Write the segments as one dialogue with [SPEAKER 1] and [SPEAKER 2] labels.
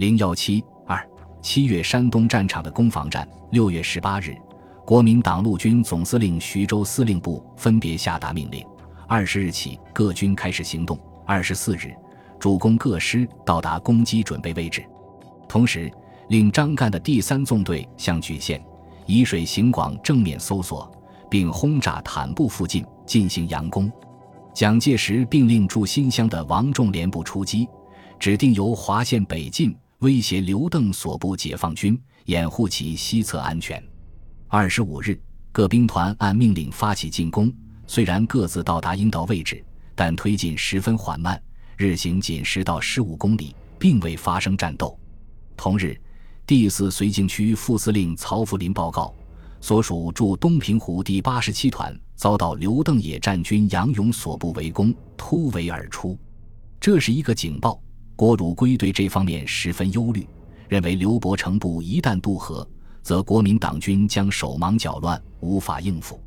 [SPEAKER 1] 零幺七二七月山东战场的攻防战。六月十八日，国民党陆军总司令徐州司令部分别下达命令，二十日起各军开始行动。二十四日，主攻各师到达攻击准备位置，同时令张干的第三纵队向莒县、沂水、行广正面搜索，并轰炸坦布附近进行佯攻。蒋介石并令驻新乡的王仲廉部出击，指定由华县北进，威胁刘邓所部解放军，掩护其西侧安全。二十五日，各兵团按命令发起进攻，虽然各自到达应到位置，但推进十分缓慢，日行仅十到十五公里，并未发生战斗。同日，第四绥靖区副司令曹福林报告，所属驻东平湖第八十七团。遭到刘邓野战军杨勇所部围攻，突围而出，这是一个警报。郭汝瑰对这方面十分忧虑，认为刘伯承部一旦渡河，则国民党军将手忙脚乱，无法应付。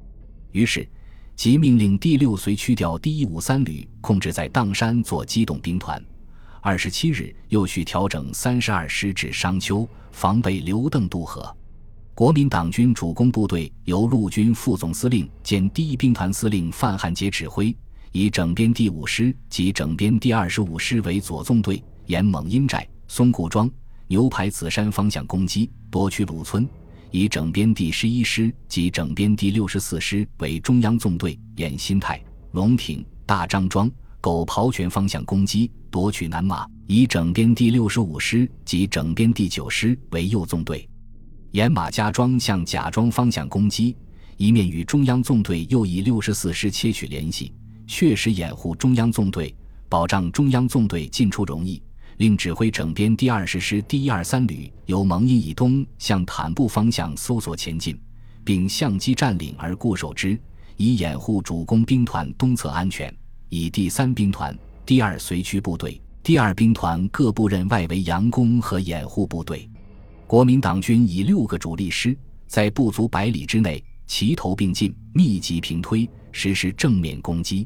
[SPEAKER 1] 于是，即命令第六绥区调第一五三旅控制在砀山做机动兵团。二十七日，又去调整三十二师至商丘，防备刘邓渡河。国民党军主攻部队由陆军副总司令兼第一兵团司令范汉杰指挥，以整编第五师及整编第二十五师为左纵队，沿蒙阴寨、松固庄、牛排子山方向攻击，夺取鲁村；以整编第十一师及整编第六十四师为中央纵队，沿新泰、龙亭、大张庄、狗刨泉方向攻击，夺取南马；以整编第六十五师及整编第九师为右纵队。沿马家庄向贾庄方向攻击，一面与中央纵队又以六十四师切取联系，确实掩护中央纵队，保障中央纵队进出容易。另指挥整编第二十师第一二三旅由蒙阴以东向坦布方向搜索前进，并相机占领而固守之，以掩护主攻兵团东侧安全。以第三兵团、第二随区部队、第二兵团各部任外围佯攻和掩护部队。国民党军以六个主力师，在不足百里之内齐头并进，密集平推，实施正面攻击。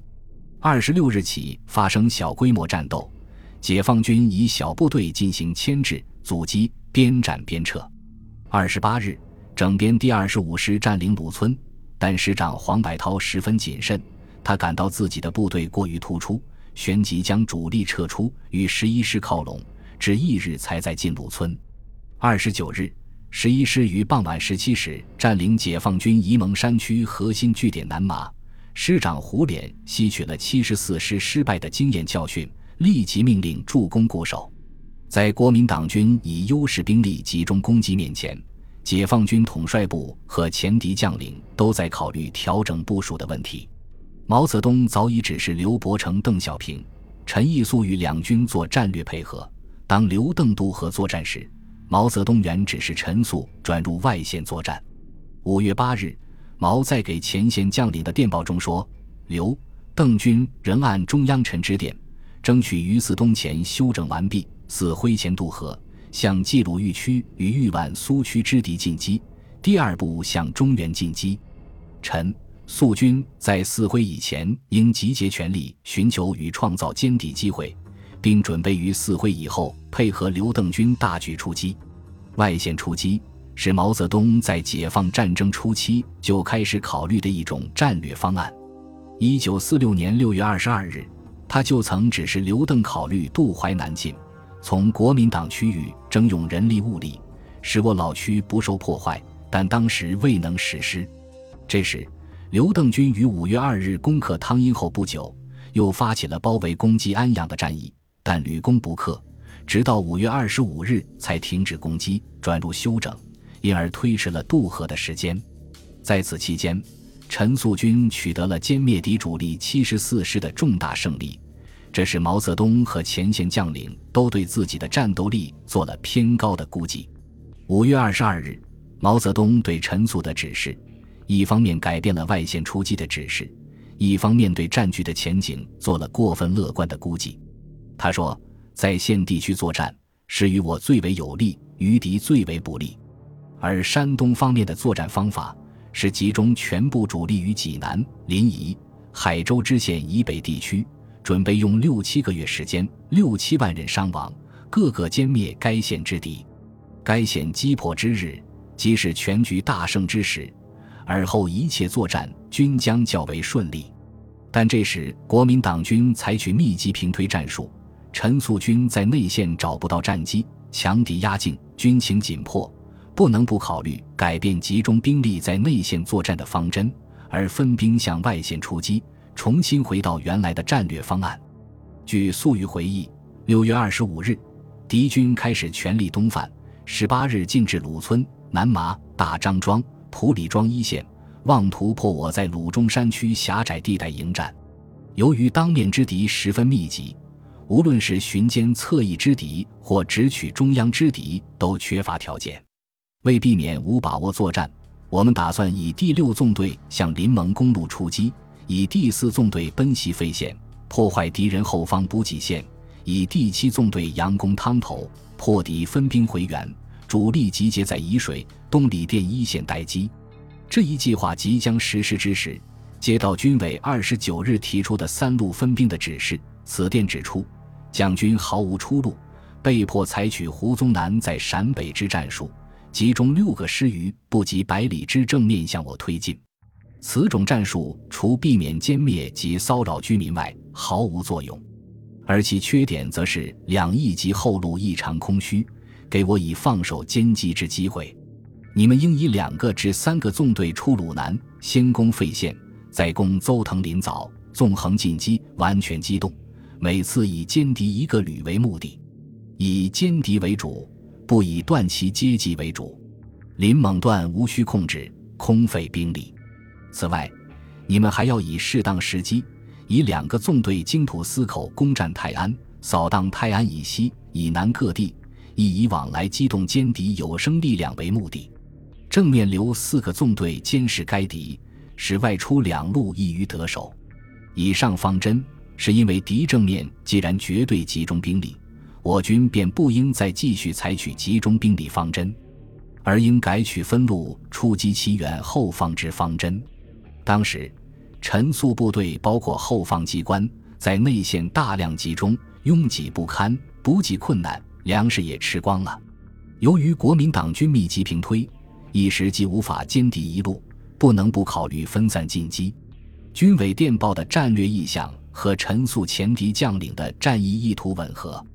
[SPEAKER 1] 二十六日起发生小规模战斗，解放军以小部队进行牵制、阻击，边战边撤。二十八日，整编第二十五师占领鲁村，但师长黄百韬十分谨慎，他感到自己的部队过于突出，旋即将主力撤出，与十一师靠拢，至翌日才在进鲁村。二十九日，十一师于傍晚十七时占领解放军沂蒙山区核心据点南马。师长胡琏吸取了七十四师失败的经验教训，立即命令助攻固守。在国民党军以优势兵力集中攻击面前，解放军统帅部和前敌将领都在考虑调整部署的问题。毛泽东早已指示刘伯承、邓小平、陈毅肃与两军做战略配合。当刘邓渡河作战时，毛泽东原指示陈粟转入外线作战。五月八日，毛在给前线将领的电报中说：“刘、邓军仍按中央陈指点，争取于四东前休整完毕，四挥前渡河，向冀鲁豫区与豫皖苏区之敌进击。第二步向中原进击。陈、粟军在四挥以前应集结全力，寻求与创造歼敌机会。”并准备于四会以后配合刘邓军大举出击。外线出击是毛泽东在解放战争初期就开始考虑的一种战略方案。一九四六年六月二十二日，他就曾指示刘邓考虑渡淮南进，从国民党区域征用人力物力，使我老区不受破坏，但当时未能实施。这时，刘邓军于五月二日攻克汤阴后不久，又发起了包围攻击安阳的战役。但屡攻不克，直到五月二十五日才停止攻击，转入休整，因而推迟了渡河的时间。在此期间，陈粟军取得了歼灭敌主力七十四师的重大胜利，这是毛泽东和前线将领都对自己的战斗力做了偏高的估计。五月二十二日，毛泽东对陈粟的指示，一方面改变了外线出击的指示，一方面对战局的前景做了过分乐观的估计。他说，在县地区作战是与我最为有利，于敌最为不利。而山东方面的作战方法是集中全部主力于济南、临沂、海州知县以北地区，准备用六七个月时间，六七万人伤亡，各个歼灭该县之敌。该县击破之日，即是全局大胜之时，而后一切作战均将较为顺利。但这时国民党军采取密集平推战术，陈粟军在内线找不到战机，强敌压境，军情紧迫，不能不考虑改变集中兵力在内线作战的方针，而分兵向外线出击，重新回到原来的战略方案。据粟裕回忆，六月二十五日，敌军开始全力东犯。十八日进至鲁村、南麻、大张庄、普里庄一线，妄图破我在鲁中山区狭窄地带迎战。由于当面之敌十分密集，无论是巡歼侧翼之敌或直取中央之敌，都缺乏条件。为避免无把握作战，我们打算以第六纵队向临蒙公路出击，以第四纵队奔袭费县，破坏敌人后方补给线，以第七纵队佯攻汤头。破敌分兵回援，主力集结在沂水、东里店一线待机。这一计划即将实施之时，接到军委二十九日提出的三路分兵的指示。此电指出，蒋军毫无出路，被迫采取胡宗南在陕北之战术，集中六个师于不及百里之正面向我推进。此种战术除避免歼灭及骚扰居民外，毫无作用。而其缺点则是两翼及后路异常空虚，给我以放手歼击之机会。你们应以两个至三个纵队出鲁南，先攻费县，再攻邹藤林枣，纵横进击，完全机动。每次以歼敌一个旅为目的，以歼敌为主，不以断其阶级为主。林猛段无需控制，空费兵力。此外，你们还要以适当时机。以两个纵队经土司口攻占泰安，扫荡泰安以西、以南各地，以以往来机动歼敌有生力量为目的；正面留四个纵队监视该敌，使外出两路易于得手。以上方针是因为敌正面既然绝对集中兵力，我军便不应再继续采取集中兵力方针，而应改取分路出击其援后方之方针。当时。陈粟部队包括后方机关，在内线大量集中，拥挤不堪，补给困难，粮食也吃光了。由于国民党军密集平推，一时既无法歼敌一路，不能不考虑分散进击。军委电报的战略意向和陈粟前敌将领的战役意图吻合。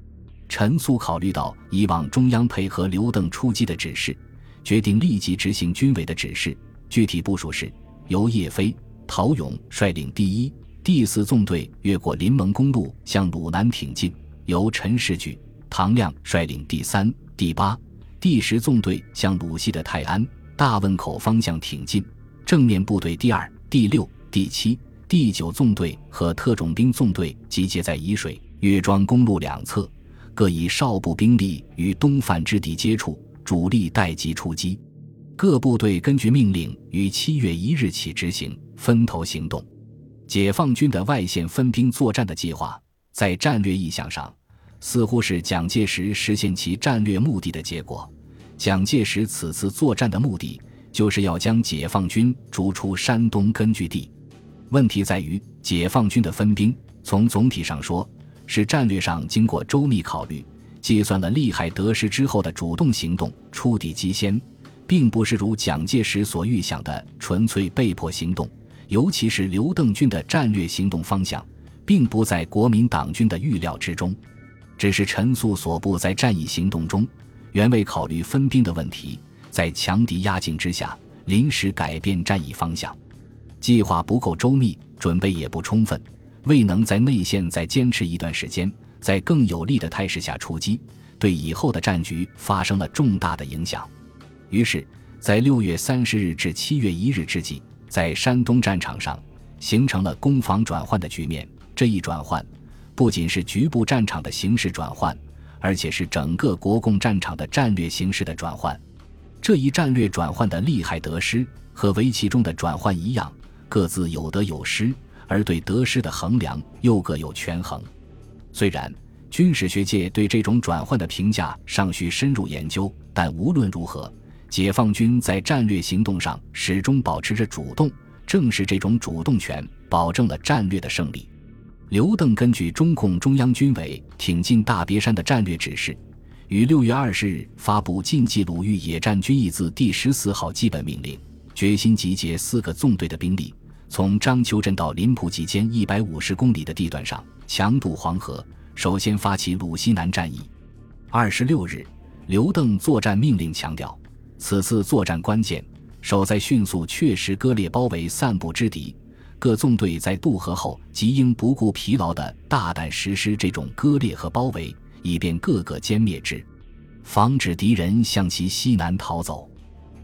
[SPEAKER 1] 陈粟考虑到以往中央配合刘邓出击的指示，决定立即执行军委的指示。具体部署是由叶飞。陶勇率领第一、第四纵队越过临蒙公路向鲁南挺进，由陈士举、唐亮率领第三、第八、第十纵队向鲁西的泰安、大汶口方向挺进。正面部队第二、第六、第七、第九纵队和特种兵纵队集结在沂水、岳庄公路两侧，各以少部兵力与东犯之敌接触，主力待机出击。各部队根据命令，于七月一日起执行。分头行动，解放军的外线分兵作战的计划，在战略意向上，似乎是蒋介石实现其战略目的的结果。蒋介石此次作战的目的，就是要将解放军逐出山东根据地。问题在于，解放军的分兵，从总体上说，是战略上经过周密考虑，计算了利害得失之后的主动行动，出敌机先，并不是如蒋介石所预想的纯粹被迫行动。尤其是刘邓军的战略行动方向，并不在国民党军的预料之中，只是陈粟所部在战役行动中，原未考虑分兵的问题，在强敌压境之下，临时改变战役方向，计划不够周密，准备也不充分，未能在内线再坚持一段时间，在更有利的态势下出击，对以后的战局发生了重大的影响。于是，在六月三十日至七月一日之际。在山东战场上形成了攻防转换的局面。这一转换不仅是局部战场的形势转换，而且是整个国共战场的战略形势的转换。这一战略转换的利害得失和围棋中的转换一样，各自有得有失，而对得失的衡量又各有权衡。虽然军事学界对这种转换的评价尚需深入研究，但无论如何。解放军在战略行动上始终保持着主动，正是这种主动权保证了战略的胜利。刘邓根据中共中央军委挺进大别山的战略指示，于六月二十日发布晋冀鲁豫野战军役字第十四号基本命令，决心集结四个纵队的兵力，从章丘镇到临浦冀间一百五十公里的地段上强渡黄河，首先发起鲁西南战役。二十六日，刘邓作战命令强调，此次作战关键。守在迅速确实割裂包围散布之敌，各纵队在渡河后即应不顾疲劳的大胆实施这种割裂和包围，以便各个歼灭之，防止敌人向其西南逃走，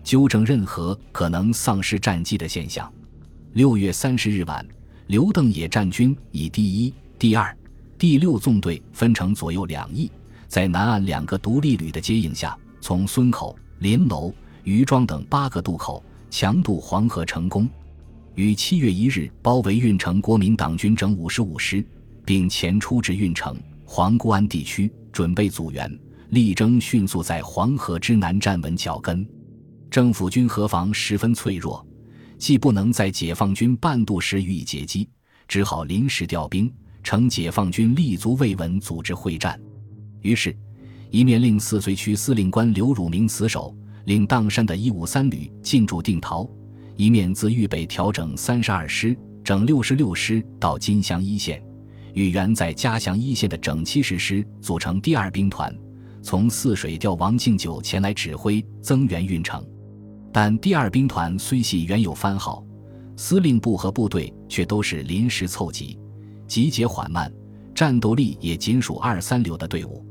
[SPEAKER 1] 纠正任何可能丧失战机的现象。六月三十日晚，刘邓野战军以第一、第二、第六纵队分成左右两翼，在南岸两个独立旅的接应下，从孙口、临楼。余庄等八个渡口强渡黄河成功，于七月一日包围运城国民党军整五十五师，并前出至运城、黄固安地区，准备阻援，力争迅速在黄河之南站稳脚跟。政府军河防十分脆弱，既不能在解放军半渡时予以截击，只好临时调兵，乘解放军立足未稳，组织会战。于是，一面令四绥区司令官刘汝明死守。令砀山的一五三旅进驻定陶，一面自豫北调整三十二师、整六十六师到金乡一线，与原在嘉祥一线的整七十师组成第二兵团，从泗水调王敬久前来指挥增援运城。但第二兵团虽系原有番号，司令部和部队却都是临时凑集，集结缓慢，战斗力也仅属二三流的队伍。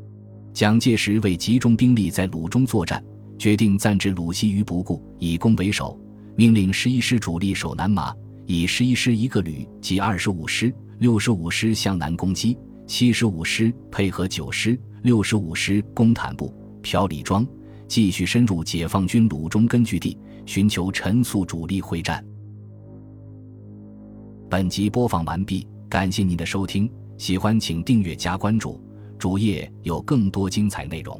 [SPEAKER 1] 蒋介石为集中兵力在鲁中作战。决定暂置鲁西于不顾，以攻为守。命令十一师主力守南麻，以十一师一个旅及二十五师、六十五师向南攻击；七十五师配合九师、六十五师攻坦布、朴李庄，继续深入解放军鲁中根据地，寻求陈粟主力会战。本集播放完毕，感谢您的收听，喜欢请订阅加关注，主页有更多精彩内容。